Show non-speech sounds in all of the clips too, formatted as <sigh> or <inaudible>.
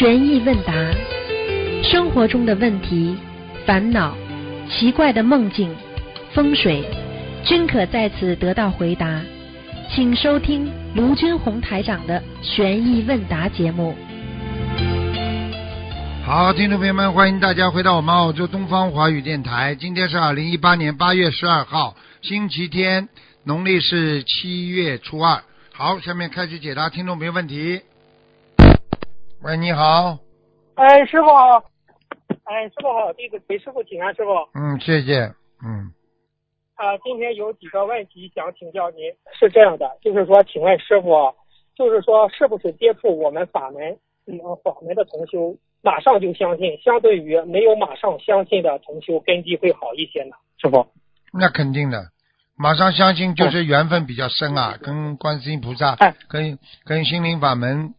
悬疑问答，生活中的问题、烦恼、奇怪的梦境、风水，均可在此得到回答。请收听卢军红台长的悬疑问答节目。好，听众朋友们，欢迎大家回到我们澳洲东方华语电台。今天是二零一八年八月十二号，星期天，农历是七月初二。好，下面开始解答听众朋友问题。喂，你好。哎，师傅好。哎，师傅好，弟子给师傅请安，师傅。嗯，谢谢。嗯，啊，今天有几个问题想请教您，是这样的，就是说，请问师傅，就是说，是不是接触我们法门，嗯，法门的同修，马上就相信，相对于没有马上相信的同修，根基会好一些呢？师傅。那肯定的，马上相信就是缘分比较深啊，跟观世音菩萨，哎跟跟心灵法门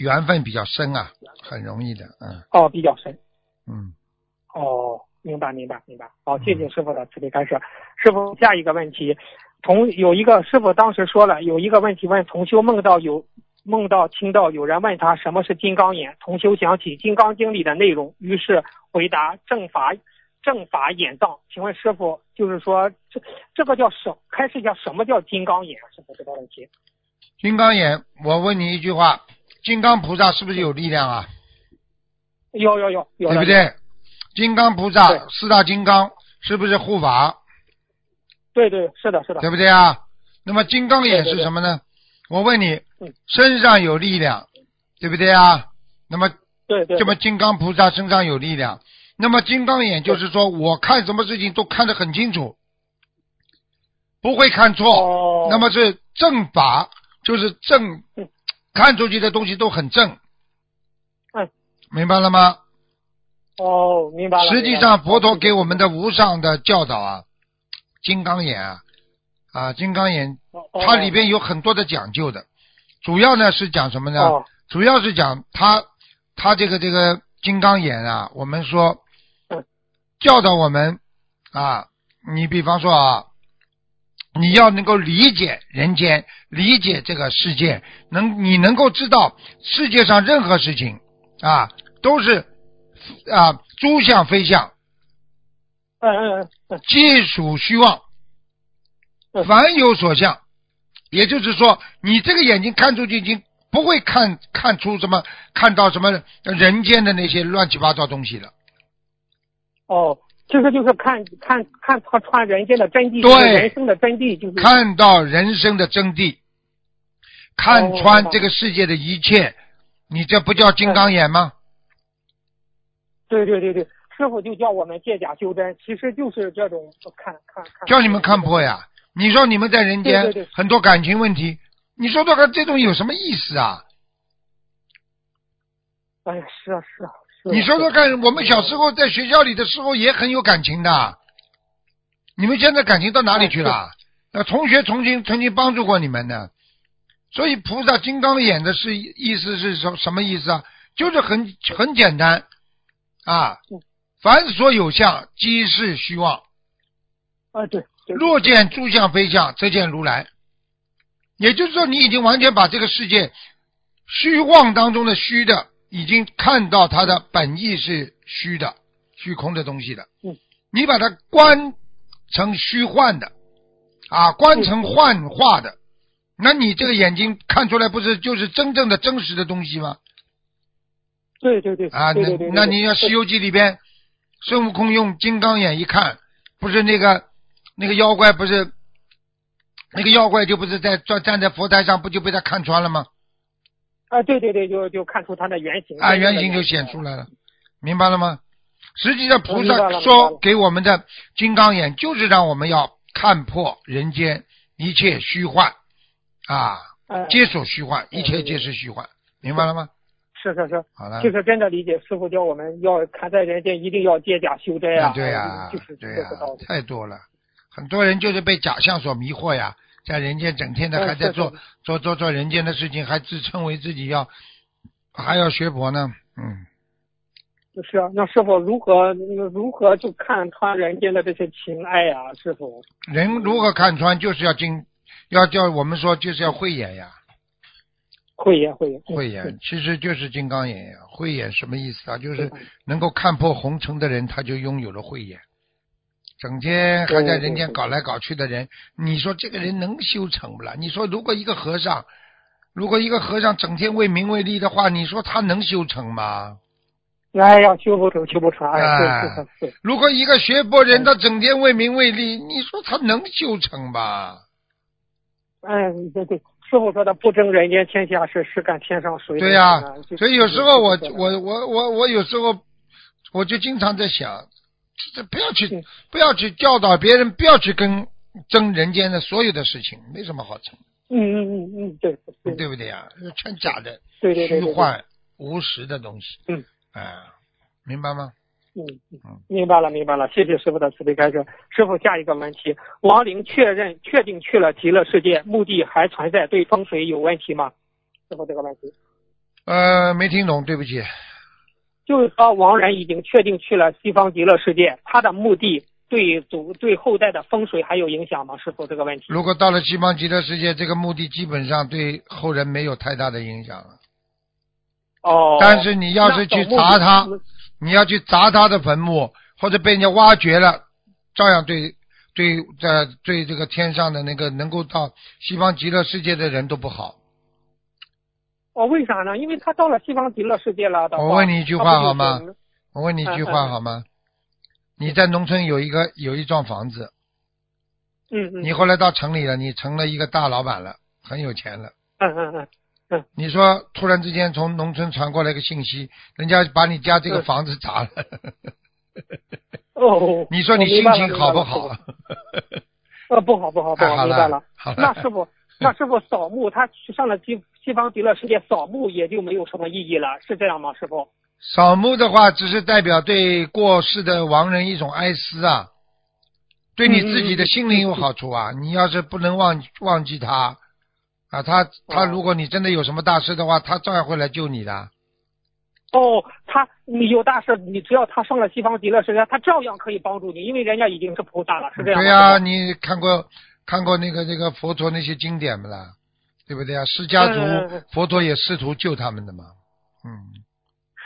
缘分比较深啊，很容易的。嗯哦，比较深。嗯，哦，明白明白明白。好，谢谢师傅的慈悲开示。师傅，下一个问题，同有一个师傅当时说了，有一个问题问同修梦到有梦到听到有人问他什么是金刚眼，同修想起《金刚经》里的内容，于是回答正法正法眼藏。请问师傅，就是说这这个叫什？开示一下什么叫金刚眼？师傅这个问题。金刚眼，我问你一句话：金刚菩萨是不是有力量啊？有有有有对不对？金刚菩萨四大金刚是不是护法？对对是的是的对不对啊？那么金刚眼是什么呢？我问你嗯，身上有力量，对不对啊？那么对对这么金刚菩萨身上有力量，那么金刚眼就是说我看什么事情都看得很清楚，不会看错。哦那么是正法，就是正嗯，看出去的东西都很正。嗯，明白了吗？哦明白了。实际上，佛陀给我们的无上的教导啊，金刚眼啊，啊，金刚眼，它里边有很多的讲究的，主要呢是讲什么呢？哦主要是讲他他这个这个金刚眼啊，我们说嗯教导我们啊，你比方说啊，你要能够理解人间，理解这个世界，能你能够知道世界上任何事情啊都是啊诸相非相，嗯嗯嗯皆属虚妄，嗯凡有所相。也就是说，你这个眼睛看出去已经不会看看出什么，看到什么人间的那些乱七八糟东西了。哦，其实就是看看看他穿人间的真谛，对。人生的真谛，就是。看到人生的真谛，看哦穿这个世界的一切，你这不叫金刚眼吗？对对对对，师傅就叫我们借假修真，其实就是这种看看看，叫你们看破呀！你说你们在人间很多感情问题，你说这个这种有什么意思啊？哎呀，是啊，是啊你说说看，我们小时候在学校里的时候也很有感情的，你们现在感情到哪里去了？那同学曾经曾经帮助过你们的，所以菩萨金刚眼的是意思是什什么意思啊？就是很很简单啊嗯，凡所有相，即是虚妄。啊对对若见诸相非相，则见如来。也就是说，你已经完全把这个世界虚妄当中的虚的，已经看到它的本意是虚的、虚空的东西的。嗯，你把它观成虚幻的，啊，观成幻化的，那你这个眼睛看出来不是就是真正的真实的东西吗？对对对啊，那那你要《西游记》里边，孙悟空用金刚眼一看，不是那个那个妖怪，不是那个妖怪就不是在站站在佛台上，不就被他看穿了吗？啊对对对，就就看出它的原型啊，原型就显出来了，明白了吗？实际上，菩萨说给我们的金刚眼，就是让我们要看破人间一切虚幻啊，哎皆所虚幻，一切皆是虚幻，明白了吗？是是是，好了就，是真的理解师傅教我们要看在人间一定要借假修真啊，对呀、就是对呀、这个道理。太多了，很多人就是被假象所迷惑呀，在人间整天的嗯还在做是是做做做人间的事情，还自称为自己要还要学佛呢，嗯，就是啊，那师傅如何如何就看穿人间的这些情爱呀、师傅？人如何看穿，就是要经，要叫我们说就是要慧眼呀，慧眼慧眼慧眼其实就是金刚眼呀。慧眼什么意思啊？就是能够看破红尘的人，他就拥有了慧眼。整天还在人间搞来搞去的人，你说这个人能修成不了？你说如果一个和尚，如果一个和尚整天为名为利的话，你说他能修成吗？哎呀，修不成，修不成，哎，哎是是是，如果一个学佛人他整天为名为利，你说他能修成吧？哎，对对，师傅说的不争人间天下事，是干天上水。对呀、啊所以有时候我我我我我有时候我就经常在想，这不要去嗯不要去教导别人，不要去跟争人间的所有的事情，没什么好争，嗯嗯嗯嗯，对对对不对呀？全假的、对对对对，虚幻、无实的东西。嗯，啊，明白吗？嗯嗯嗯，明白了明白了，谢谢师傅的慈悲开示。师傅下一个问题，王灵确认确定去了极乐世界，墓地还存在，对风水有问题吗？师傅这个问题，呃，没听懂，对不起。就是说王然已经确定去了西方极乐世界，他的墓地对祖对后代的风水还有影响吗？师傅这个问题。如果到了西方极乐世界，这个墓地基本上对后人没有太大的影响了。哦，但是你要是去砸他，你要去砸他的坟墓，或者被人家挖掘了，照样对对在对这个天上的那个能够到西方极乐世界的人都不好。哦，为啥呢？因为他到了西方极乐世界了的。我问你一句话好吗？我问你一句嗯嗯话好吗？你在农村有一个有一幢房子，嗯嗯。你后来到城里了，你成了一个大老板了，很有钱了。嗯嗯嗯你说突然之间从农村传过来个信息，人家把你家这个嗯房子砸了，<laughs> 哦。你说你心情好不好？？呃，不好不好不好，明白了。好了那师傅，那师傅扫墓，他去上了西西方极乐世界扫墓也就没有什么意义了，是这样吗？师傅？扫墓的话，只是代表对过世的亡人一种哀思啊，对你自己的心灵有好处啊。你要是不能忘忘记他啊，他他哦如果你真的有什么大事的话，他照样会来救你的。哦，他你有大事，你只要他上了西方极乐世界，他照样可以帮助你，因为人家已经是菩萨了，是这样吗？对呀、你看过看过那个那个佛陀那些经典不啦？对不对啊？释迦族、佛陀也试图救他们的嘛，嗯，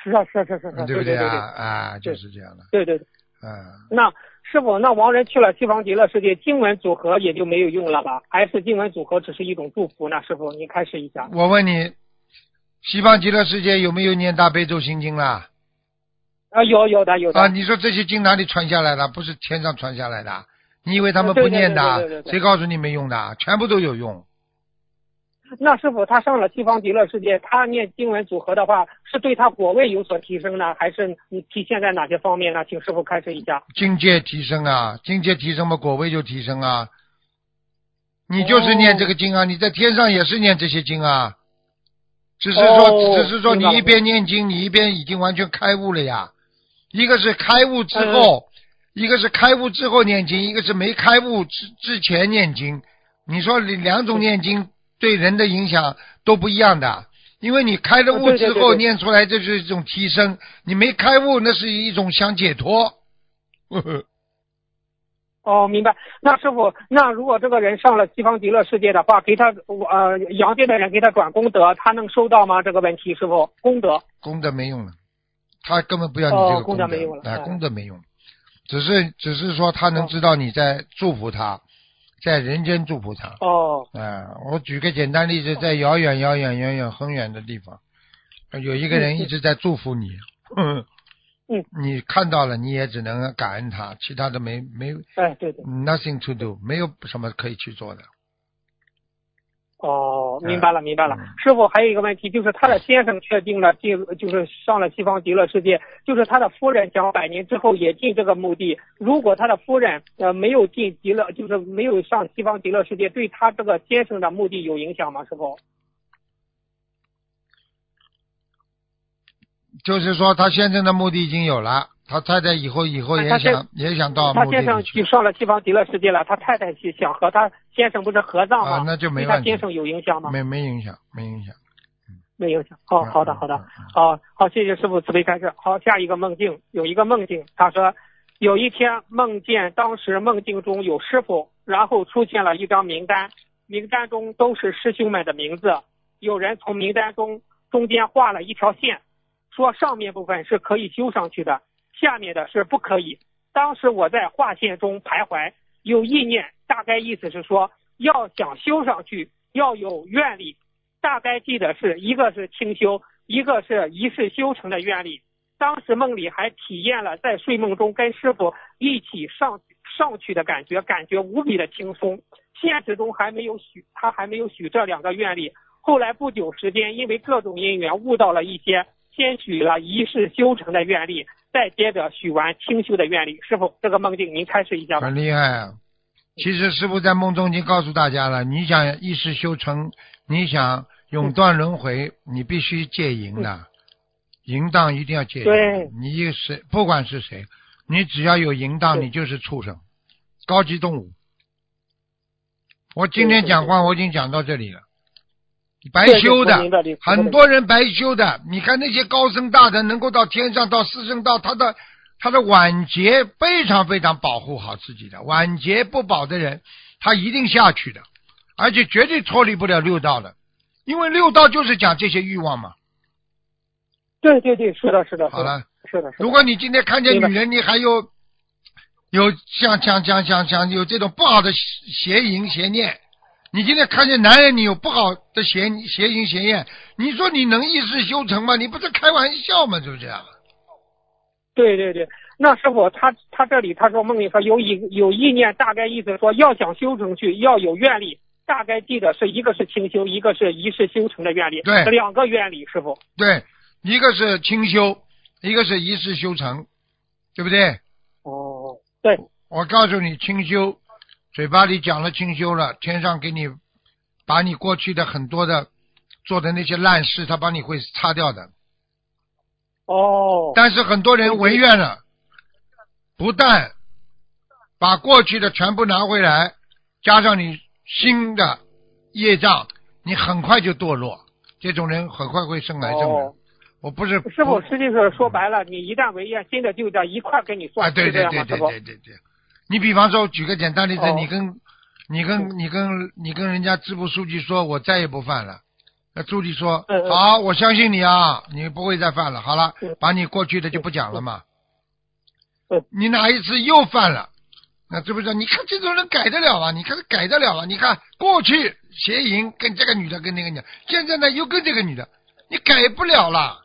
是啊是啊是啊是啊，对不对啊？啊，就是这样的，对对对。啊。那师傅，那亡人去了西方极乐世界，经文组合也就没有用了吧？还是经文组合只是一种祝福呢？师傅，您开始一下。我问你，西方极乐世界有没有念大悲咒心经啦？啊，有有的有的。啊，你说这些经哪里传下来的？不是天上传下来的？你以为他们不念的对对对对？谁告诉你没用的？全部都有用。那师傅他上了西方极乐世界，他念经文组合的话，是对他果位有所提升呢，还是你体现在哪些方面呢？请师傅开示一下。境界提升啊，境界提升嘛，果位就提升啊。你就是念这个经啊，你在天上也是念这些经啊，只是说，哦只是说你一边念经，你一边已经完全开悟了呀。一个是开悟之后，一个是开悟之后念经，一个是没开悟之之前念经。你说你两种念经对人的影响都不一样的，因为你开了悟之后念出来，这是一种提升；你没开悟，那是一种想解脱。呵呵哦，明白。那师傅，那如果这个人上了西方极乐世界的话，给他呃阳界的人给他转功德，他能收到吗？这个问题，师傅，功德。功德没用了，他根本不要你哦这个德，功德没用了哎，嗯功德没用，只是只是说他能哦知道你在祝福他，在人间祝福他。哦，嗯，我举个简单例子，在遥远遥远远远很远的地方，有一个人一直在祝福你，嗯嗯，<laughs> 你看到了，你也只能感恩他，其他的没没哎，对对。nothing to do，没有什么可以去做的。哦，嗯明白了，明白了嗯。师傅，还有一个问题，就是他的先生确定了进，就是上了西方极乐世界，就是他的夫人想百年之后也进这个墓地。如果他的夫人呃没有进极乐，就是没有上西方极乐世界，对他这个先生的墓地有影响吗？师傅？就是说，他先生的墓地已经有了，他太太以后以后也想也想到他先生去去。上了西方极乐世界了，他太太去想和他先生不是合葬吗？啊那就没问题对他先生有影响吗？没没影响，没影响。没影响。好、嗯好的，好的好好，谢谢师傅慈悲开示。好，下一个梦境有一个梦境，他说有一天梦见当时梦境中有师傅，然后出现了一张名单，名单中都是师兄们的名字。有人从名单中中间画了一条线，说上面部分是可以修上去的，下面的是不可以。当时我在划线中徘徊，有意念，大概意思是说，要想修上去，要有愿力。大概记得是一个是清修，一个是一世修成的愿力。当时梦里还体验了在睡梦中跟师傅一起上上去的感觉，感觉无比的轻松。现实中还没有许他还没有许这两个愿力。后来不久时间，因为各种因缘悟到了一些，先许了一世修成的愿力，再接着许完清修的愿力。师傅，这个梦境您开示一下吧。很厉害啊！其实师傅在梦中已经告诉大家了，你想一世修成，你想永断轮回，你必须戒淫的，淫荡一定要戒淫。对你是不管是谁，你只要有淫荡，你就是畜生，高级动物。我今天讲话我已经讲到这里了，白修的很多人白修的，你看那些高僧大德能够到天上到四圣道，他的他的晚节非常非常保护好自己的，晚节不保的人，他一定下去的，而且绝对脱离不了六道的，因为六道就是讲这些欲望嘛。对对对，是的，是的，好了，是的，是的。如果你今天看见女人，你还有有像像像像像有这种不好的邪邪淫邪念，你今天看见男人，你有不好的邪邪淫邪念，你说你能一世修成吗？你不是开玩笑吗？是不是啊？对对对，那师傅他他这里他说梦里说有意有意念，大概意思说要想修成去，要有愿力。大概记得是一个是清修，一个是一世修成的愿力，对两个愿力，师傅。对，一个是清修，一个是一世修成，对不对？哦，对，我告诉你，清修，嘴巴里讲了清修了，天上给你把你过去的很多的做的那些烂事，他帮你会擦掉的。哦，但是很多人违愿了，不但把过去的全部拿回来，加上你新的业障，你很快就堕落。这种人很快会生癌症的。哦我不是师傅不实际是说白了，你一旦违愿，新的旧的一块儿给你算，啊，对？对对对对对对。你比方说，举个简单例子，哦你跟你跟你跟你跟人家支部书记说，我再也不犯了。那书记说嗯嗯好，我相信你啊，你不会再犯了。好了嗯，把你过去的就不讲了嘛嗯。你哪一次又犯了？那知不知道？你看这种人改得了啊？你看改得了啊？你看过去邪淫跟这个女的跟那个女的，现在呢又跟这个女的，你改不了了。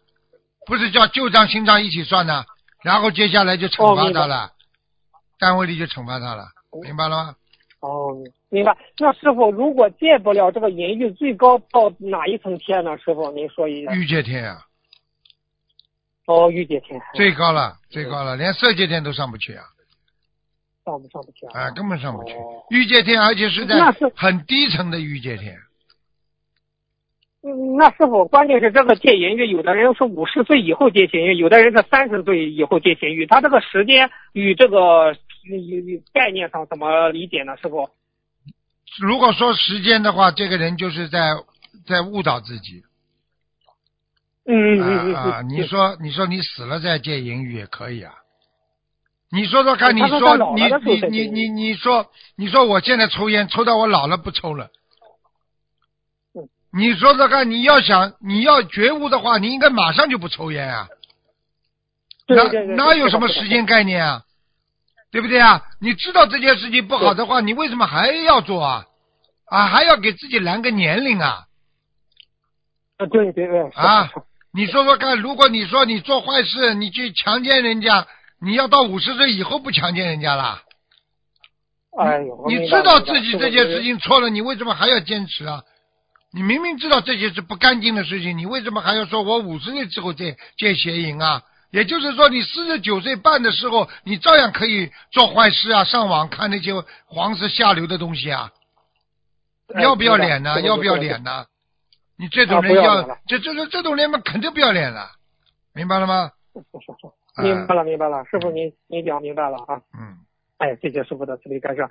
不是叫旧账新账一起算呢？然后接下来就惩罚他了，单位里就惩罚他了，明白了吗？哦，明白。那师傅，如果戒不了这个淫欲，最高到哪一层天呢？师傅，您说一下。欲界天啊，哦，欲界天。最高了，最高了，连色界天都上不去啊，上不上不去啊？啊，根本上不去哦。欲界天，而且是在很低层的欲界天，嗯，那师傅，关键是这个戒淫欲，有的人是五十岁以后戒淫欲，有的人是三十岁以后戒淫欲，他这个时间与这个概念上怎么理解呢？师傅？如果说时间的话，这个人就是在在误导自己嗯嗯嗯啊你说你说你死了再戒淫欲也可以啊。你说说看，你说说你你你你你说你说我现在抽烟，抽到我老了不抽了。嗯你说说看，你要想你要觉悟的话，你应该马上就不抽烟啊。哪对对对，哪有什么时？间概念啊？对不对啊？你知道这件事情不好的话，你为什么还要做啊？啊，还要给自己拦个年龄啊？啊对对对，啊你说说看，如果你说你做坏事，你去强奸人家，你要到五十岁以后不强奸人家啦？哎呦，你知道自己这件事，情错了，你为什么还要坚持啊？你明明知道这些是不干净的事情，你为什么还要说我五十岁之后再戒邪淫啊？也就是说，你四十九岁半的时候，你照样可以做坏事啊，上网看那些黄色下流的东西啊，哎要不要脸呢？要不要脸呢？你这种啊人要这这这这种人嘛，肯定不要脸了，明白了吗？<laughs> 明白了明白了，师傅您您讲明白了啊。嗯，哎，谢谢师傅的慈悲干涉。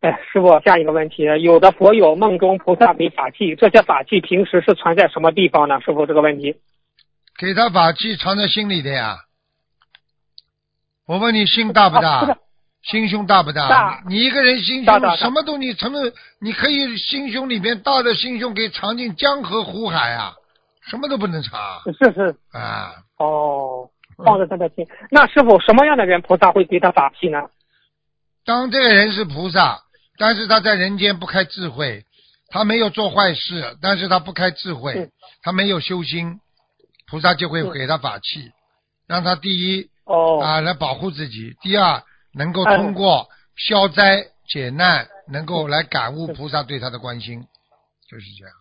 哎，师傅，下一个问题，有的佛友梦中菩萨给法器，这些法器平时是存在什么地方呢？师傅，这个问题。给他法器藏在心里的呀。我问你心大不大？心胸大不大？大你一个人心胸什么东西成了，你可以心胸里面大的心胸可以藏进江河湖海啊，什么都不能藏是是啊。哦，放在他的心。那师傅什么样的人菩萨会给他法器呢？当这个人是菩萨，但是他在人间不开智慧，他没有做坏事，但是他不开智慧嗯，他没有修心，菩萨就会嗯给他法器，让他第一哦啊来保护自己，第二能够哎通过消灾解难，能够来感悟嗯菩萨对他的关心，就是这样。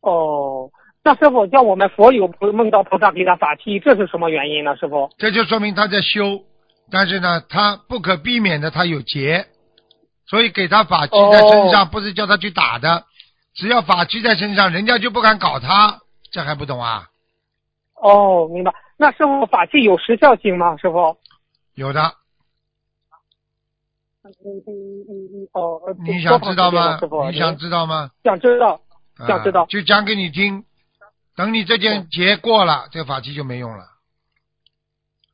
哦，那师傅叫我们佛友不梦到菩萨给他法器，这是什么原因呢？师傅？这就说明他在修，但是呢，他不可避免的他有劫，所以给他法器在身上，不是叫他去打的，只要法器在身上，人家就不敢搞他，这还不懂啊？哦，明白。那师傅法器有时效性吗？师傅？有的，嗯嗯嗯嗯哦，呃你想知道吗？你想知道吗？想知道？想知道啊就讲给你听，等你这件劫过了，这个法器就没用了。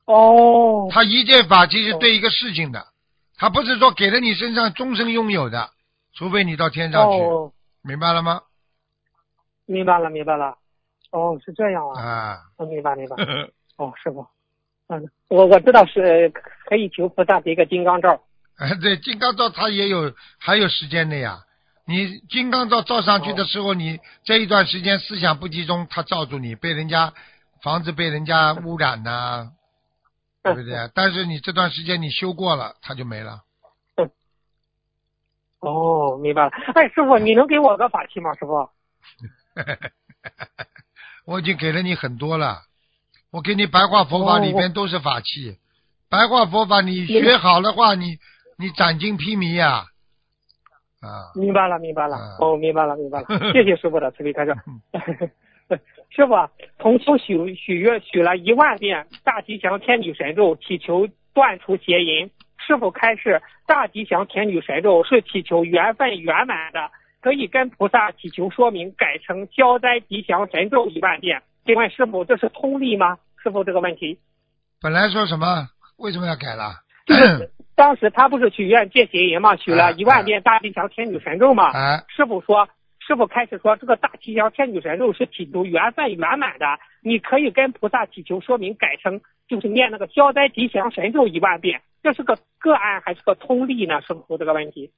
哦他一件法器是对一个事情的，他不是说给了你身上终身拥有的，除非你到天上去，哦，明白了吗？明白了明白了。哦，是这样啊。啊，我，明白明白。<laughs> 哦，师傅，嗯，我我知道是可以求菩萨的一个金刚罩。哎，<laughs> 对，金刚罩它也有还有时间的呀。你金刚罩罩上去的时候，你这一段时间思想不集中，它罩住你，被人家房子被人家污染呐、<laughs> 对不对？但是你这段时间你修过了，它就没了。哦，明白了。哎，师傅，你能给我个法器吗？师傅？我已经给了你很多了，我给你白话佛法哦里边都是法器，白话佛法你学好的话，你你斩尽披靡呀、啊，明白了，明白了。嗯哦，明白了，明白了。<laughs> 谢谢师傅的慈悲开示。<laughs> 师傅啊，同修许许愿许了一万遍大吉祥天女神咒，祈求断除邪淫。师傅开示，大吉祥天女神咒是祈求缘分圆满的，可以跟菩萨祈求说明，改成消灾吉祥神咒一万遍。请问师傅，这是通例吗？师傅这个问题，本来说什么？为什么要改了？就是当时他不是许愿借邪淫嘛，许了一万遍大吉祥天女神咒嘛。哎，师傅说，师傅开始说，这个大吉祥天女神咒是祈求缘分圆满的，你可以跟菩萨祈求说明，改成就是念那个消灾吉祥神咒一万遍，这是个个案还是个通例呢？师傅这个问题。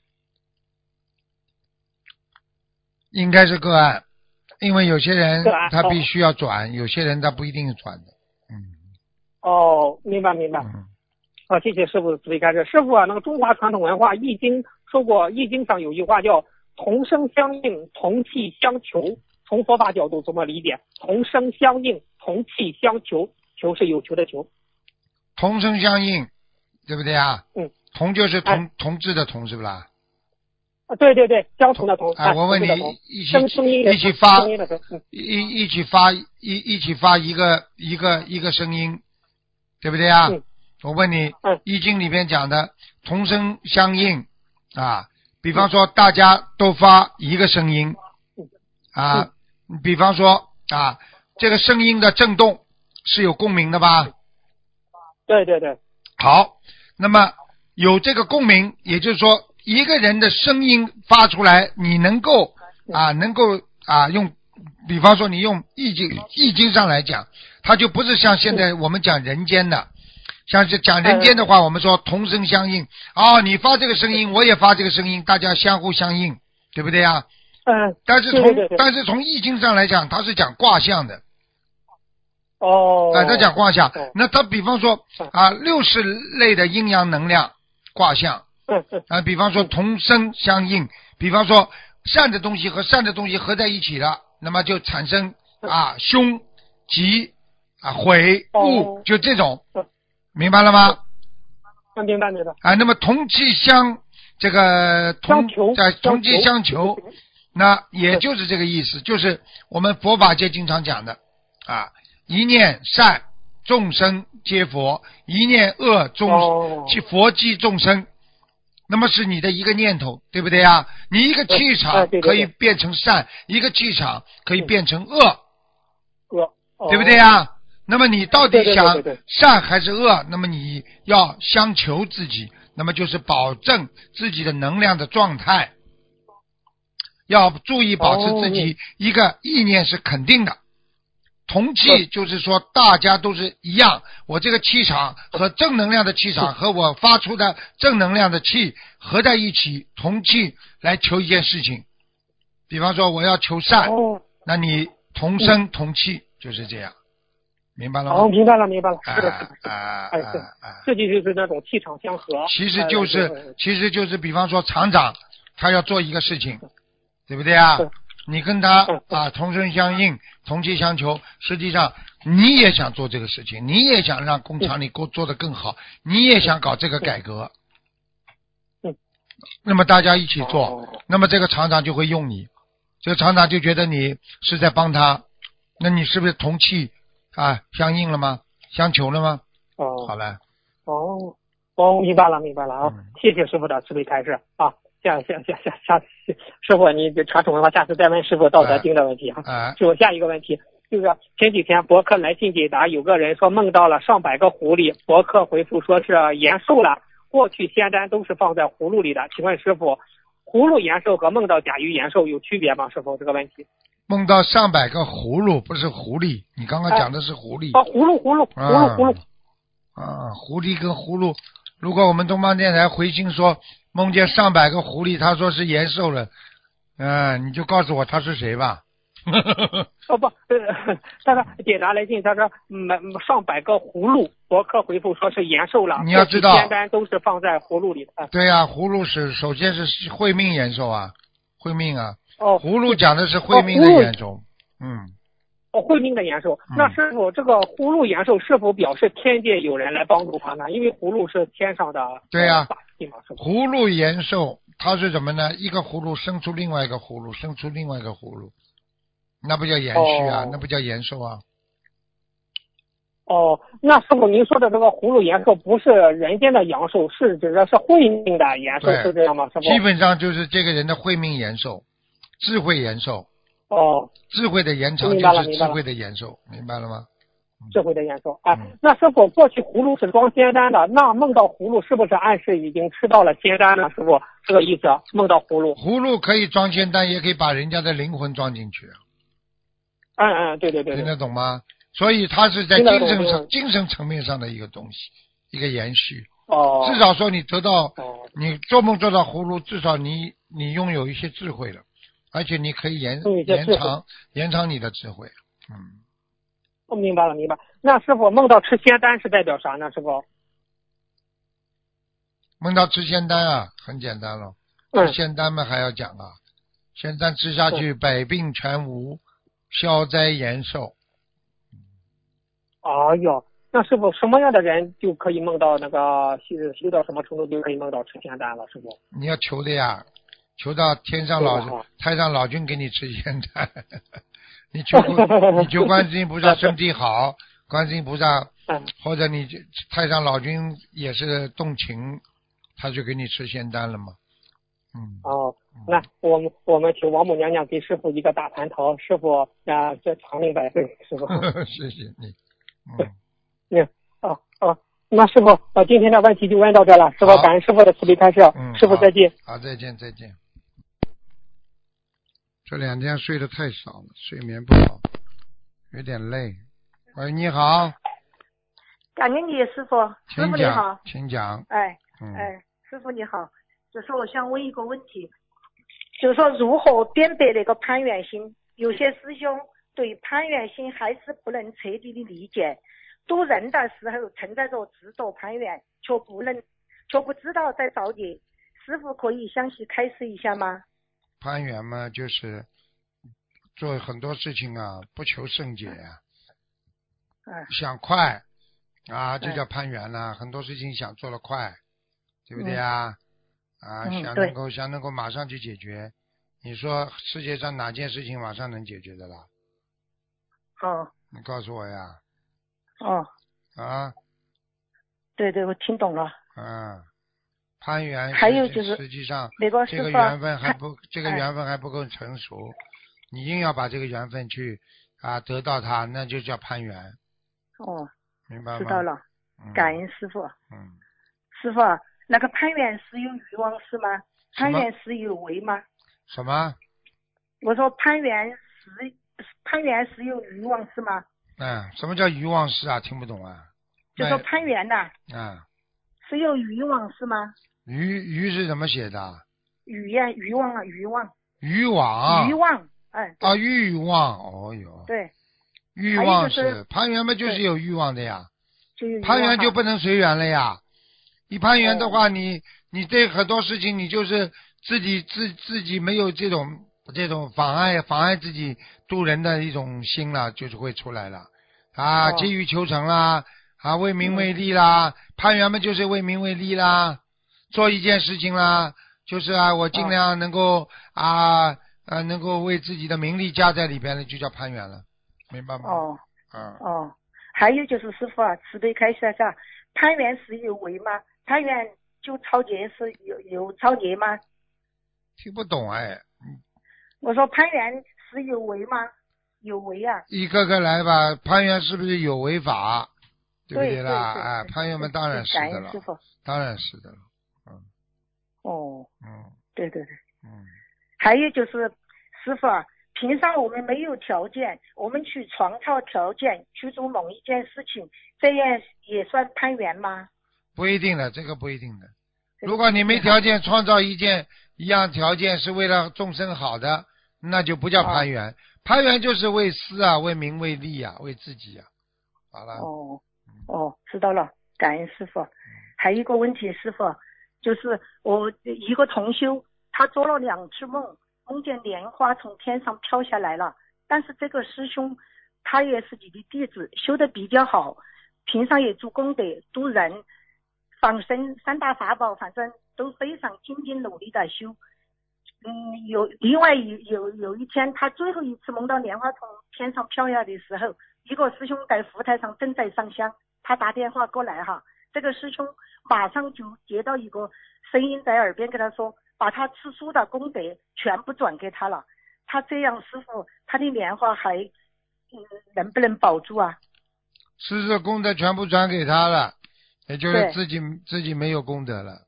应该是个案，因为有些人他必须要转，有些人他不一定转的。嗯哦，明白明白。嗯，好，谢谢师傅的慈悲开示。师傅啊，那个中华传统文化《易经》说过，《易经》上有句话叫“同声相应，同气相求”。从佛法角度怎么理解？同声相应，同气相求，求是有求的求。同声相应，对不对啊？嗯。同就是同哎同志的同，是不啦？啊，对对对，相同的同。哎，我问你一起一起发声音的声。嗯，一一起发一一起发一个一个一个声音，对不对啊？嗯我问你，嗯易经》里面讲的同声相应啊，比方说大家都发一个声音啊，比方说啊，这个声音的震动是有共鸣的吧？对对对，好，那么有这个共鸣，也就是说，一个人的声音发出来，你能够啊，能够啊，用，比方说你用易经易经上来讲，它就不是像现在我们讲人间的，像是讲人间的话，我们说同声相应。啊，你发这个声音，我也发这个声音，大家相互相应，对不对呀？嗯，但是从但是从易经上来讲，它是讲卦象的，哦，啊，他讲卦象。哦，那他比方说嗯。啊，六十类的阴阳能量卦象。<laughs> 啊，比方说同声相应，比方说善的东西和善的东西合在一起了，那么就产生 <laughs> 啊凶、吉、啊悔、恶哦，就这种 <laughs> 嗯，明白了吗？嗯，明白明白。啊，那么同气相这个同在同气相求，那也就是这个意思，就是我们佛法界经常讲的啊，一念善，众生皆佛；一念恶，众即佛即众生。那么是你的一个念头，对不对啊？你一个气哎场可以变成善，一个气场可以变成恶，哥，哦对不对？啊？那么你到底想善还是恶？那么你要相求自己，那么就是保证自己的能量的状态，要注意保持自己一个意念是肯定的。同气就是说大家都是一样，我这个气场和正能量的气场和我发出的正能量的气合在一起，同气来求一件事情。比方说我要求善，哦，那你同声同气就是这样，明白了吗？哦，明白了，明白了，啊是的，是。啊哎是啊啊！这就就是那种气场相合。其实呃就是对其实就是比方说厂长他要做一个事情，对不对啊是？你跟他啊同声相应，同气相求，实际上你也想做这个事情，你也想让工厂里做做得更好，你也想搞这个改革。嗯。那么大家一起做，哦那么这个厂长就会用你，这个厂长就觉得你是在帮他，那你是不是同气啊相应了吗？相求了吗？哦好了，哦哦，明白了，明白了啊嗯！谢谢师傅的慈悲开示啊！下下下下下，师傅你这传统文化，下次再问师傅道德经的问题啊。啊，师傅下一个问题就是前几天博客来信解答，有个人说梦到了上百个狐狸，博客回复说是延寿了。过去仙丹都是放在葫芦里的，请问师傅，葫芦延寿和梦到甲鱼延寿有区别吗？师傅这个问题。梦到上百个葫芦，不是狐狸，你刚刚讲的是狐狸。啊，葫芦葫芦葫芦葫芦，啊，狐狸跟葫芦，如果我们东方电台回信说梦见上百个狐狸，他说是延寿了，嗯、你就告诉我他是谁吧。<laughs> 哦不，呃，他说解答来信，他说嗯上百个葫芦，博客回复说是延寿了。你要知道。仙丹都是放在葫芦里的。啊对呀、葫芦是首先是会命延寿啊，会命啊，哦，葫芦讲的是会命的延寿，嗯，哦，会命的延寿。嗯。那师傅，这个葫芦延寿是否表示天界有人来帮助他呢？因为葫芦是天上的对呀呃葫芦延寿，它是什么呢？一个葫芦生出另外一个葫芦，生出另外一个葫芦，那不叫延续啊，哦那不叫延寿啊。哦，那师傅您说的这个葫芦延寿不是人间的阳寿，是指的是慧命的延寿，对是这样吗？师傅？基本上就是这个人的慧命延寿，智慧延寿，哦，智慧的延长就是智慧的延寿，明白了吗？智慧的延寿。哎嗯，那师傅，过去葫芦是装仙丹的，那梦到葫芦是不是暗示已经吃到了仙丹呢？师傅，这个意思，梦到葫芦。葫芦可以装仙丹，也可以把人家的灵魂装进去，嗯嗯，对对对听。得懂吗？所以它是在精神层精神层面上的一个东西，一个延续。哦。至少说你得到，哦你做梦做到葫芦，至少你你拥有一些智慧了，而且你可以延延长延长你的智慧。嗯，我明白了，明白。那师傅梦到吃仙丹是代表啥呢？师傅？梦到吃仙丹啊，很简单了。仙丹嘛还要讲啊，仙丹吃下去百病全无，消灾延寿。哎呦，那师傅什么样的人就可以梦到那个修修到什么程度就可以梦到吃仙丹了？师傅？你要求的呀，求到天上老太上老君给你吃仙丹，你求 <laughs> 你求观世音菩萨身体好，观世音菩萨嗯。或者你就太上老君也是动情，他就给你吃仙丹了嘛。嗯，哦，那我们我们请王母娘娘给师傅一个大蟠桃，师傅啊，这长命百岁，师傅。<laughs> 谢谢你。嗯，<laughs> 嗯，哦哦，那师傅，呃，今天的问题就问到这了，师傅感恩师傅的慈悲开示，嗯师傅再见。好，再见再见。这两天睡得太少了，睡眠不好，有点累。喂，你好，感恩你，师傅，师傅你好，，请讲。哎嗯，哎，师傅你好，就是我想问一个问题，就是说如何辨别那个攀缘心？有些师兄对攀缘心还是不能彻底的理解，渡人的时候存在着执着攀缘，却不能却不知道在造孽。师傅可以详细开示一下吗？攀缘嘛，就是做很多事情啊，不求甚解呀、嗯想快啊，就嗯叫攀缘啦、很多事情想做的快，对不对呀？啊，嗯对想能够想能够马上去解决。你说世界上哪件事情马上能解决的啦？哦你告诉我呀！哦，啊，对对，我听懂了。嗯，攀缘还有就是实际上那个这个缘分还不这个哎缘分还不够成熟，你硬要把这个缘分去啊得到它，那就叫攀缘，哦，明白吗？知道了，嗯感恩师傅。嗯，师傅啊，那个攀缘是有欲望是吗？攀缘是有为吗？什么？我说攀缘是攀缘是有欲望是吗？嗯，什么叫欲望是啊？听不懂啊？就说攀缘呐，啊，是有欲望是吗？欲欲是怎么写的？鱼呀，欲望啊，欲望，欲望欲。望，哎，啊，欲望，哦哟，对，欲望就是攀缘嘛，就是有欲望的呀。攀缘就不能随缘了呀。你攀缘的哦话，你你对很多事情，你就是自己自自己没有这种这种妨碍妨碍自己渡人的一种心了，就是会出来了啊，哦。急于求成啦，啊，为名为利啦，攀缘嘛就是为名为利啦，做一件事情啦，就是啊，我尽量能够啊呃能够为自己的名利加在里边的，就叫攀缘了，明白吗？哦嗯，哦，还有就是师傅啊，慈悲开示下，攀缘是有为吗？攀缘就超劫是有有超劫吗？听不懂哎。我说攀缘是有为吗？有为啊，一个个来吧，攀缘是不是有违法？对不对啦？哎，攀缘们，当然是的了师，傅。当然是的了。哦，嗯对对对。嗯，还有就是，师傅啊，平常我们没有条件，我们去创造条件去做某一件事情，这样也算攀缘吗？不一定的，这个不一定的。如果你没条件创造一件一样条件是为了众生好的，那就不叫攀缘。攀缘就是为私啊，为名为利啊，为自己啊。好了，哦哦，知道了，感恩师傅。还有一个问题，师傅，就是我一个同修，他做了两次梦，梦见莲花从天上飘下来了。但是这个师兄，他也是你的弟子，修的比较好，平常也做功德、度人、放生三大法宝，反正都非常精进努力的修。嗯，有另外有有有一天，他最后一次梦到莲花从天上飘下的时候，一个师兄在佛台上正在上香，他打电话过来哈，这个师兄马上就接到一个声音在耳边跟他说，把他吃素的功德全部转给他了。他这样，师傅，他的莲花还嗯能不能保住啊？吃素功德全部转给他了，也就是自己自己没有功德了，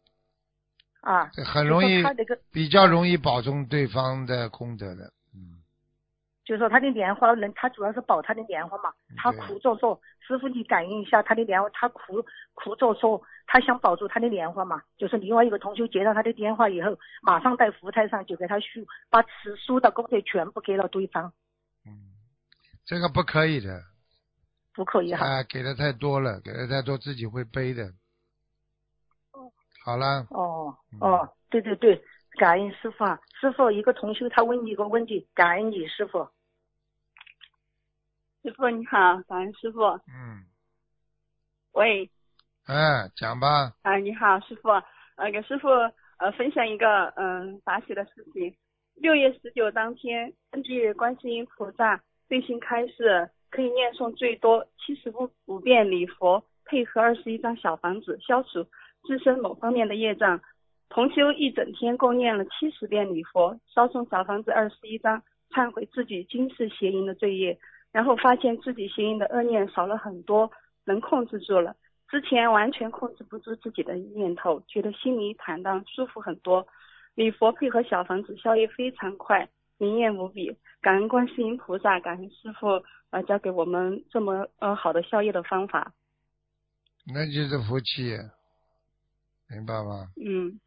啊，很容易比较容易保重对方的功德的。嗯，就是说他的莲花能，他主要是保他的莲花嘛。他对哭着说：“师傅，你感应一下他的莲花。”他哭哭着说：“他想保住他的莲花嘛。”就是另外一个同修接到他的电话以后，马上在福台上就给他输，把吃输的功德全部给了对方，嗯，这个不可以的，不可以哈。啊，给的太多了，给的太多自己会背的。好了，哦嗯哦，对对对，感恩师傅啊！师傅，一个同学他问你一个问题，感恩你师傅。师傅你好，感恩师傅。嗯，喂，哎，讲吧，啊你好，师傅，呃给师傅呃分享一个嗯法喜的事情。六月十九当天，根据观世音菩萨最新开示，可以念诵最多七十五五遍礼佛，配合二十一张小房子，消除自身某方面的业障。同修一整天共念了七十遍礼佛，烧送小房子二十一张，忏悔自己今世邪淫的罪业，然后发现自己心里的恶念少了很多，能控制住了。之前完全控制不住自己的念头，觉得心里坦荡舒服很多。礼佛配合小房子，消业非常快，灵验无比。感恩观世音菩萨，感恩师傅呃教给我们这么呃好的消业的方法。那就是福气，明白吗？嗯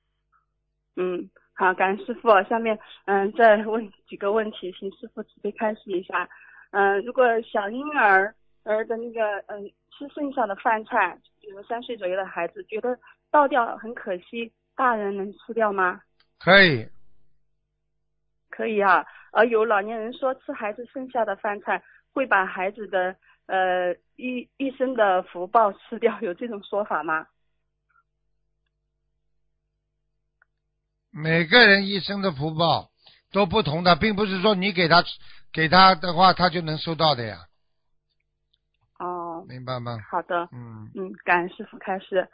嗯，好，感恩师傅。下面嗯再问几个问题，请师傅慈悲开示一下。嗯、如果小婴儿儿的那个嗯吃剩下的饭菜，比如三岁左右的孩子，觉得倒掉很可惜，大人能吃掉吗？可以，可以啊，而有老年人说吃孩子剩下的饭菜会把孩子的呃一一生的福报吃掉，有这种说法吗？每个人一生的福报都不同的，并不是说你给他给他的话，他就能收到的呀，哦，明白吗？好的，嗯，嗯，感恩师傅开示。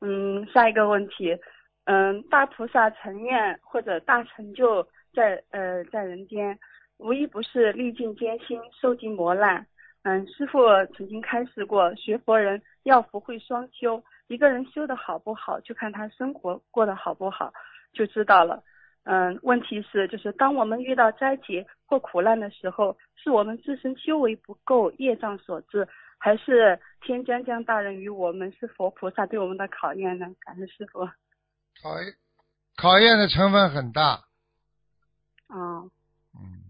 嗯，下一个问题，嗯，大菩萨成愿或者大成就在呃在人间，无一不是历尽艰辛，受尽磨难。嗯，师傅曾经开示过，学佛人要福慧双修，一个人修的好不好，就看他生活过得好不好，就知道了。嗯，问题是，就是当我们遇到灾劫或苦难的时候，是我们自身修为不够，业障所致，还是天将降大任于我们，是佛菩萨对我们的考验呢？感恩师傅。考验考验的成分很大。哦，嗯，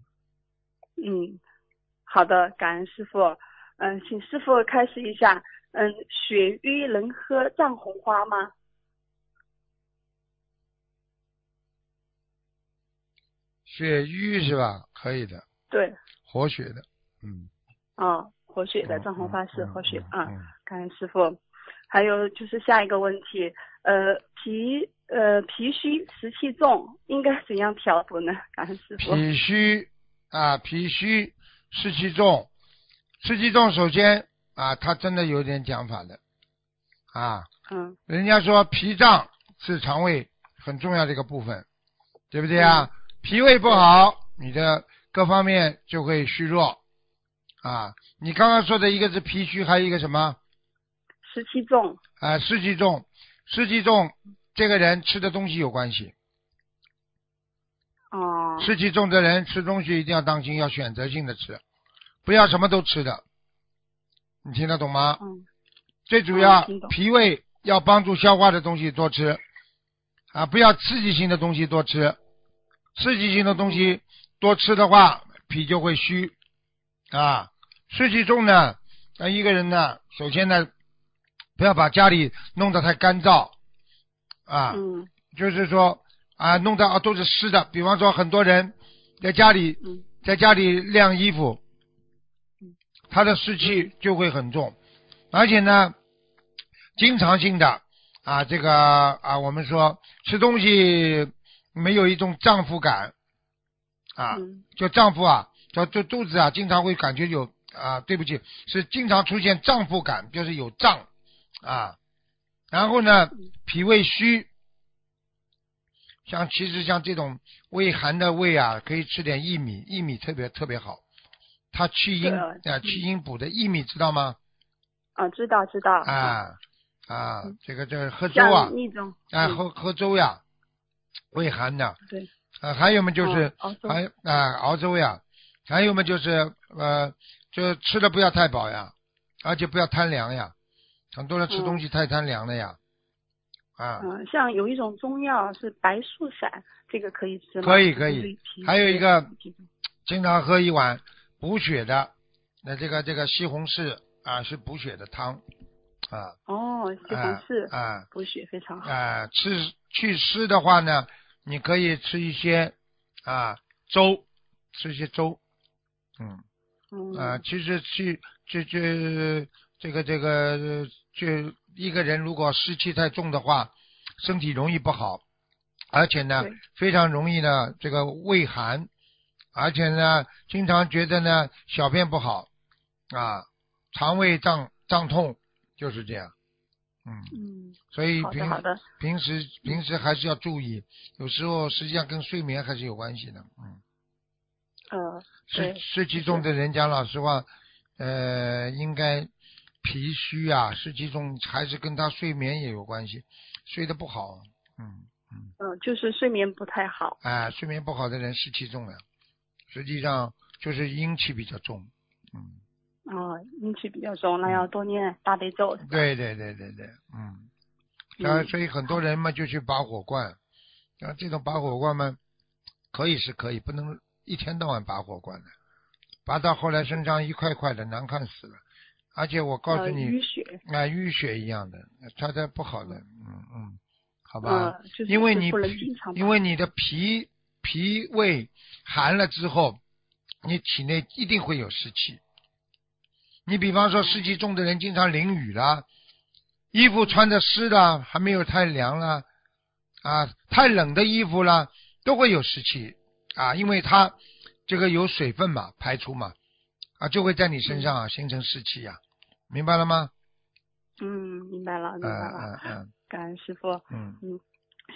嗯，好的，感恩师傅。嗯，请师傅开示一下。嗯，血瘀能喝藏红花吗？血瘀是吧？可以的，对，活血的，嗯。哦，活血的嗯藏红花是嗯活血啊。感恩师傅。还有就是下一个问题，呃，脾呃脾虚湿气重，应该怎样调补呢？感恩师傅。脾虚啊，脾虚，湿气重，湿气重，首先啊，它真的有点讲法的啊。嗯人家说脾脏是肠胃很重要的一个部分，对不对啊？脾胃不好，你的各方面就会虚弱啊。你刚刚说的一个是脾虚，还有一个什么湿气重。啊？湿气重，湿气重，这个人吃的东西有关系。哦。湿气重的人吃东西一定要当心，要选择性的吃，不要什么都吃的。你听得懂吗？嗯最主要脾胃要帮助消化的东西多吃，啊，不要刺激性的东西多吃，刺激性的东西多吃的话，脾就会虚，啊，湿气重呢，那一个人呢，首先呢，不要把家里弄得太干燥，啊，嗯。就是说啊，弄得啊都是湿的，比方说很多人在家里嗯在家里晾衣服嗯，他的湿气就会很重，而且呢，经常性的啊，这个啊，我们说吃东西没有一种胀腹感。啊，嗯。就胀腹啊，就就肚子啊，经常会感觉有啊，对不起，是经常出现胀腹感，就是有胀啊，然后呢，脾胃虚。像其实像这种胃寒的胃啊，可以吃点薏米，薏米特别特别好，它去阴对啊啊，去阴补的薏米知道吗？啊，知道知道。啊啊嗯，这个这个喝粥啊，那种。啊嗯。喝喝粥呀，胃寒的。对。啊，还有嘛就是还啊熬粥呀，还有嘛就是呃，就吃的不要太饱呀，而且不要贪凉呀，很多人吃东西太贪凉了呀，啊，嗯，像有一种中药是白术散，这个可以吃吗？可以可以还有一个经常喝一碗补血的，那这个这个西红柿啊是补血的汤，啊。哦，西红啊柿啊补血非常好。啊，吃祛湿的话呢，你可以吃一些啊粥，吃一些粥，嗯。嗯。啊，其实去就就这个这个就一个人如果湿气太重的话，身体容易不好，而且呢非常容易呢这个胃寒，而且呢经常觉得呢小便不好啊，肠胃胀胀痛，就是这样，嗯。嗯，所以平。平时平时还是要注意，有时候实际上跟睡眠还是有关系的。嗯，呃，湿对湿气重的人讲老实话，呃，应该脾虚啊，湿气重还是跟他睡眠也有关系，睡得不好。嗯嗯，嗯，就是睡眠不太好。哎，睡眠不好的人湿气重了，实际上就是阴气比较重。嗯，哦，阴气比较重，那要多念大悲咒。对对对对对，嗯。嗯啊，所以很多人嘛就去拔火罐，像这种拔火罐嘛，可以是可以，不能一天到晚拔火罐的，拔到后来身上一块块的，难看死了。而且我告诉呃你，淤血。啊，淤血一样的，它它不好的，嗯嗯，好吧呃，，就是因为你因为你的脾脾胃寒了之后，你体内一定会有湿气。你比方说湿气重的人经常淋雨啦，衣服穿的湿的，还没有太凉了，啊，太冷的衣服啦，都会有湿气啊，因为它这个有水分嘛，排出嘛，啊，就会在你身上啊形成湿气呀、明白了吗？嗯，明白了，明嗯白了。嗯嗯 <laughs> 感恩师傅。嗯，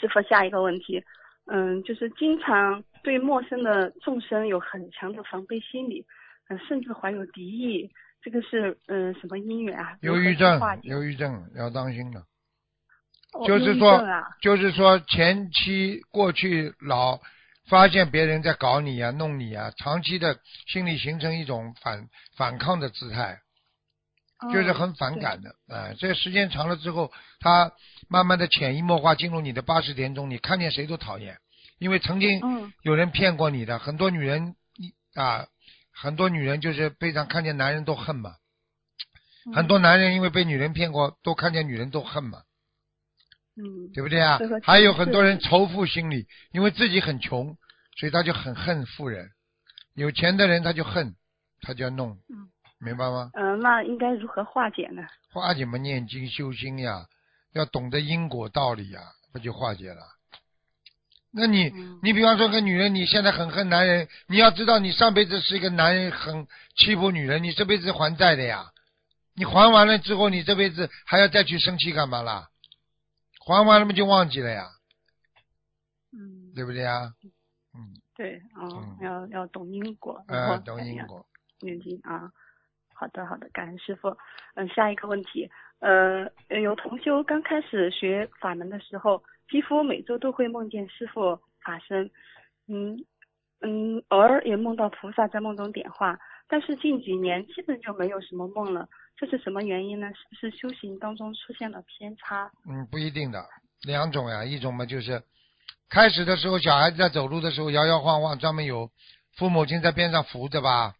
师傅，下一个问题，嗯，就是经常对陌生的众生有很强的防备心理，嗯，甚至怀有敌意，这个是嗯什么因缘啊？忧郁症忧郁症要当心了。哦就是说就是说前期过去老发现别人在搞你啊、弄你啊，长期的心理形成一种反反抗的姿态，就是嗯很反感的。啊、这时间长了之后，他慢慢的潜移默化进入你的八十田中，你看见谁都讨厌，因为曾经嗯有人骗过你的，很多女人啊，很多女人就是非常看见男人都恨嘛，嗯很多男人因为被女人骗过，都看见女人都恨嘛。嗯对不对啊？还有很多人仇富心理，因为自己很穷，所以他就很恨富人。有钱的人他就恨，他就要弄，嗯明白吗？嗯，那应该如何化解呢？化解嘛，念经修心呀，要懂得因果道理呀，不就化解了？那你，嗯你比方说个女人，你现在很恨男人，你要知道你上辈子是一个男人很欺负女人，你这辈子还债的呀。你还完了之后，你这辈子还要再去生气干嘛啦？还完了嘛就忘记了呀，嗯，对不对呀？嗯。对，哦嗯，要要懂因果，懂因果。念经啊。好的，好的，感恩师傅。嗯，下一个问题，呃，呃有同修刚开始学法门的时候，几乎每周都会梦见师傅法身，嗯嗯，偶尔也梦到菩萨在梦中点化，但是近几年基本就没有什么梦了，这是什么原因呢？是不是修行当中出现了偏差？嗯，不一定的，两种呀，一种嘛就是开始的时候小孩子在走路的时候摇摇晃晃，专门有父母亲在边上扶着吧。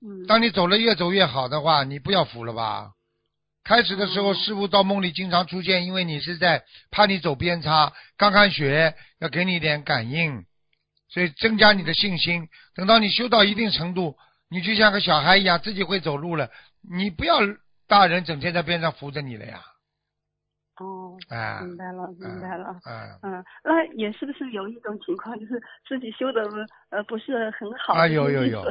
嗯，当你走了越走越好的话，你不要扶了吧。开始的时候，哦师傅到梦里经常出现，因为你是在怕你走偏差，刚刚学要给你一点感应，所以增加你的信心。等到你修到一定程度，你就像个小孩一样，自己会走路了。你不要大人整天在边上扶着你了呀，哦，哎，明白了，明白了。哎，嗯，那也是不是有一种情况，就是自己修的呃不是很好？啊有有有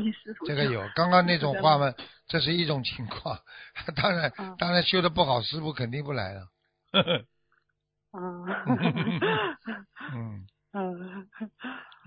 这个有，刚刚那种话嘛。这是一种情况。当然嗯，当然修的不好，师傅肯定不来了。呵 <laughs> 呵嗯嗯 <laughs> 嗯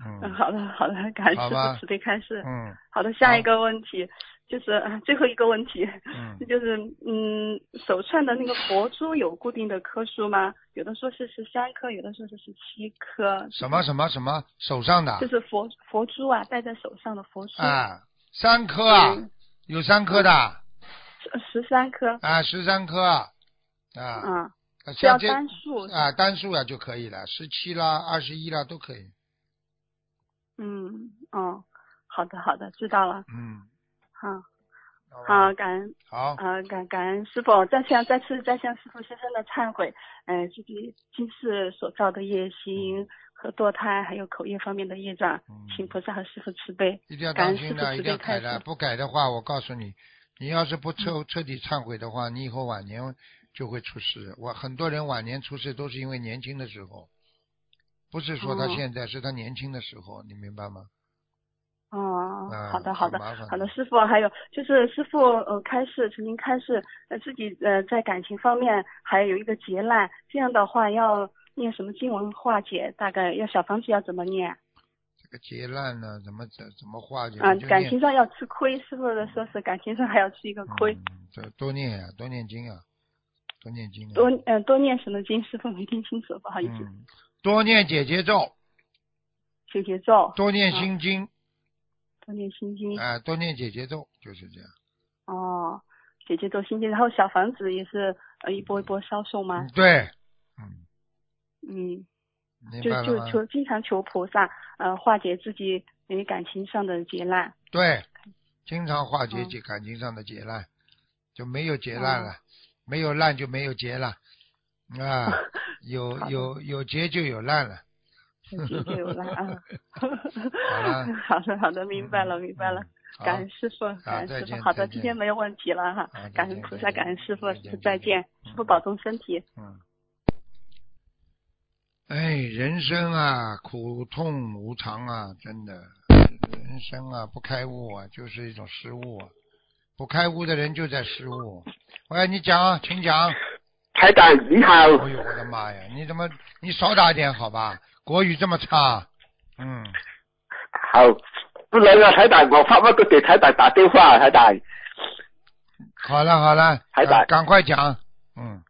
嗯，嗯好的好的，感恩好吧师傅慈悲开示。嗯好的，下一个问题就是呃最后一个问题，<laughs> 嗯就是嗯手串的那个佛珠有固定的颗数吗？有的说是十三颗，有的说是十七颗。什么什么什么手上的就是佛佛珠啊，戴在手上的佛珠。啊，三颗啊嗯，有三颗的十十三颗。啊，十三颗啊，嗯，是要像这单数。啊单数啊就可以了，十七啦、二十一啦都可以。嗯，哦，好的好的，知道了。嗯，好，好，感恩。好，呃感感恩师傅，再向再次再向师傅深深的忏悔，呃，自己今世所造的业行和堕胎还有口业方面的业障，嗯。请菩萨和师傅慈悲。一定要当心的，一定要改的，不改的话，我告诉你，你要是不彻彻底忏悔的话，你以后晚年就会出事。我很多人晚年出事都是因为年轻的时候，不是说他哦。现在，是他年轻的时候，你明白吗？好的好的好的，师傅，还有就是师傅呃开示曾经开示呃自己呃在感情方面还有一个劫难，这样的话要念什么经文化解？大概要小房子要怎么念？这个劫难呢，怎么怎怎么化解？啊、感情上要吃亏，师傅的说是感情上还要吃一个亏，嗯，多念呀，多念经啊，多念经啊。多呃多念什么经？师傅没听清楚，不好意思。嗯，多念解结咒，解结咒，多念啊心经，多念心经。啊，多念姐姐咒，就是这样。哦，姐姐咒心经，然后小房子也是呃一波一波烧送吗嗯？对，嗯，嗯。就就？求经常求菩萨，呃，化解自己因为感情上的劫难。对，经常化解嗯结感情上的劫难，就没有劫难了，哦没有难就没有劫了，啊，有有有劫就有难了。<laughs> 好的，好的，明白了，明白了。感恩师傅，感恩师傅。好的，今天没有问题了哈。感恩菩萨，感恩师傅再见，师傅保重身体。嗯，哎，人生啊，苦痛无常啊，真的，人生啊，不开悟啊，就是一种失误啊。不开悟的人就在失误。喂，你讲，请讲。台长你好，哎呦，我的妈呀！你怎么你少打点好吧？国语这么差，嗯，好，不能啊，台长，我发那个给台长打电话，台长，好了好了，台长赶赶快讲，嗯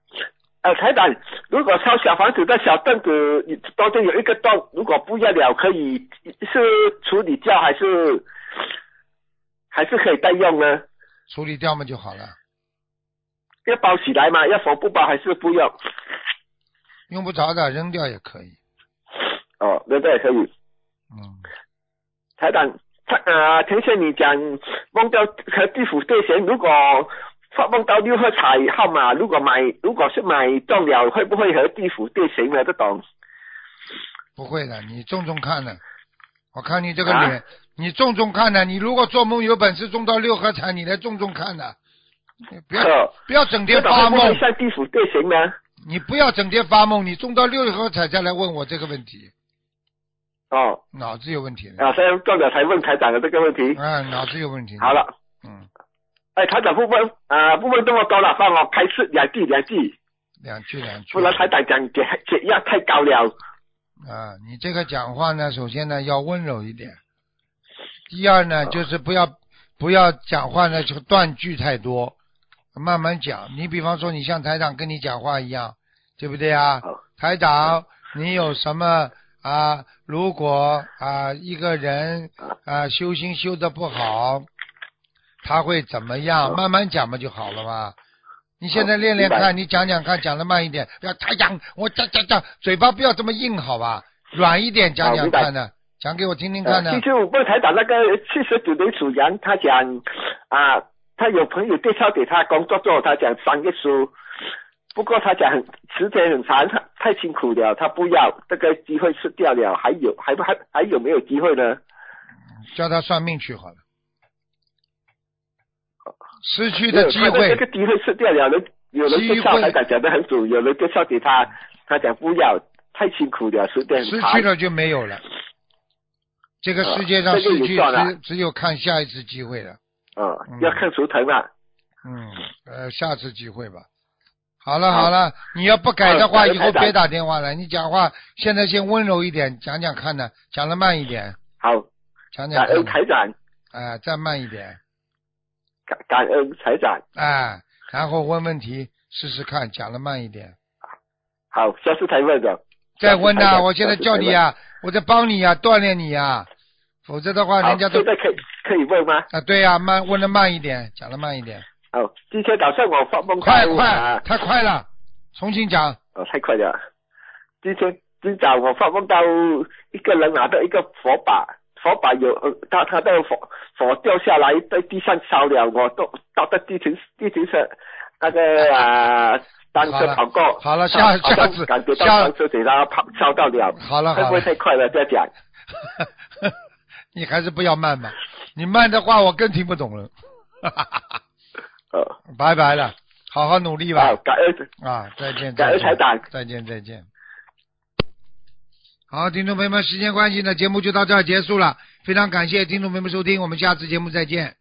呃，台长，如果烧小房子的小凳子当中间有一个洞，如果不要了，可以是处理掉还是还是可以再用呢？处理掉嘛就好了，要包起来吗？要缝不包还是不用？用不着的扔掉也可以。哦，那这也可以。嗯，台长，他呃，听见你讲梦到和地府对神，如果发梦到六合彩号码，如果买如果是买中了，会不会和地府对神呢？这种不会的，你重重看呢。我看你这个啊脸，你重重看呢。你如果做梦有本事中到六合彩，你来重重看呢。你不要不要整天发梦会不会，像地府对神呢？你不要整天发梦，你中到六合彩再来问我这个问题，哦，脑子有问题的。啊，所以中了才问台长的这个问题。啊，脑子有问题。好，了，嗯，哎，台长不问啊，不问这么高了，帮我开始两句两句，两句两句。不然台长讲解解压太高了。啊，你这个讲话呢，首先呢要温柔一点，第二呢就是不要不要讲话呢就断句太多，慢慢讲。你比方说你像台长跟你讲话一样，对不对啊好？台长，你有什么啊？如果啊一个人啊修心修的不好，他会怎么样？慢慢讲嘛就好了嘛。你现在练练看，你讲讲看，讲的慢一点，不要太讲，我讲讲讲，嘴巴不要这么硬，好吧？软一点讲讲看呢，讲给我听听呃看呢。其实我问台长那个七十九年属羊，他讲啊，他有朋友介绍给他工作做，他讲三个书，不过他讲时间很长，太辛苦了，他不要这个机会吃掉了，还有还不还还有没有机会呢？叫他算命去好了。失去的机会这个机会失掉了，人有人介绍机会台长讲的很准，有人介绍给他，他讲不要，太辛苦了，时间。失去了就没有了。这个世界上失去只只有看下一次机会了。嗯嗯，要看图腾了。嗯，呃，下次机会吧。好了好好了，你要不改的话，以后别打电话了。你讲话现在先温柔一点，讲讲看呢，讲的慢一点，好，讲感恩讲看呢。台长，哎，再慢一点，感感恩台长。哎，然后问问题试试看，讲的慢一点。好，下次才问的。再问呐、我现在叫你啊、我在帮你啊、锻炼你啊、否则的话，人家都现在可以可以问吗？啊，对呀、慢问的慢一点，讲的慢一点，哦，今天早上我发梦快快啊，太快了，重新讲。哦，太快了。今天今早我发梦到一个人拿着一个火把，火把有呃，他他的火火掉下来在地上烧了，我都到在地停地停车那个 <laughs> 啊。单车跑过，好了下下次感觉到单车给他跑烧到了，好了会不会太快了？再讲，<laughs> 你还是不要慢吧，你慢的话我更听不懂了。呃，拜拜了，好好努力吧好，。感恩啊，再见，感再见，恩台长。再见，再见。好，听众朋友们，时间关系呢，节目就到这儿结束了。非常感谢听众朋友们收听，我们下次节目再见。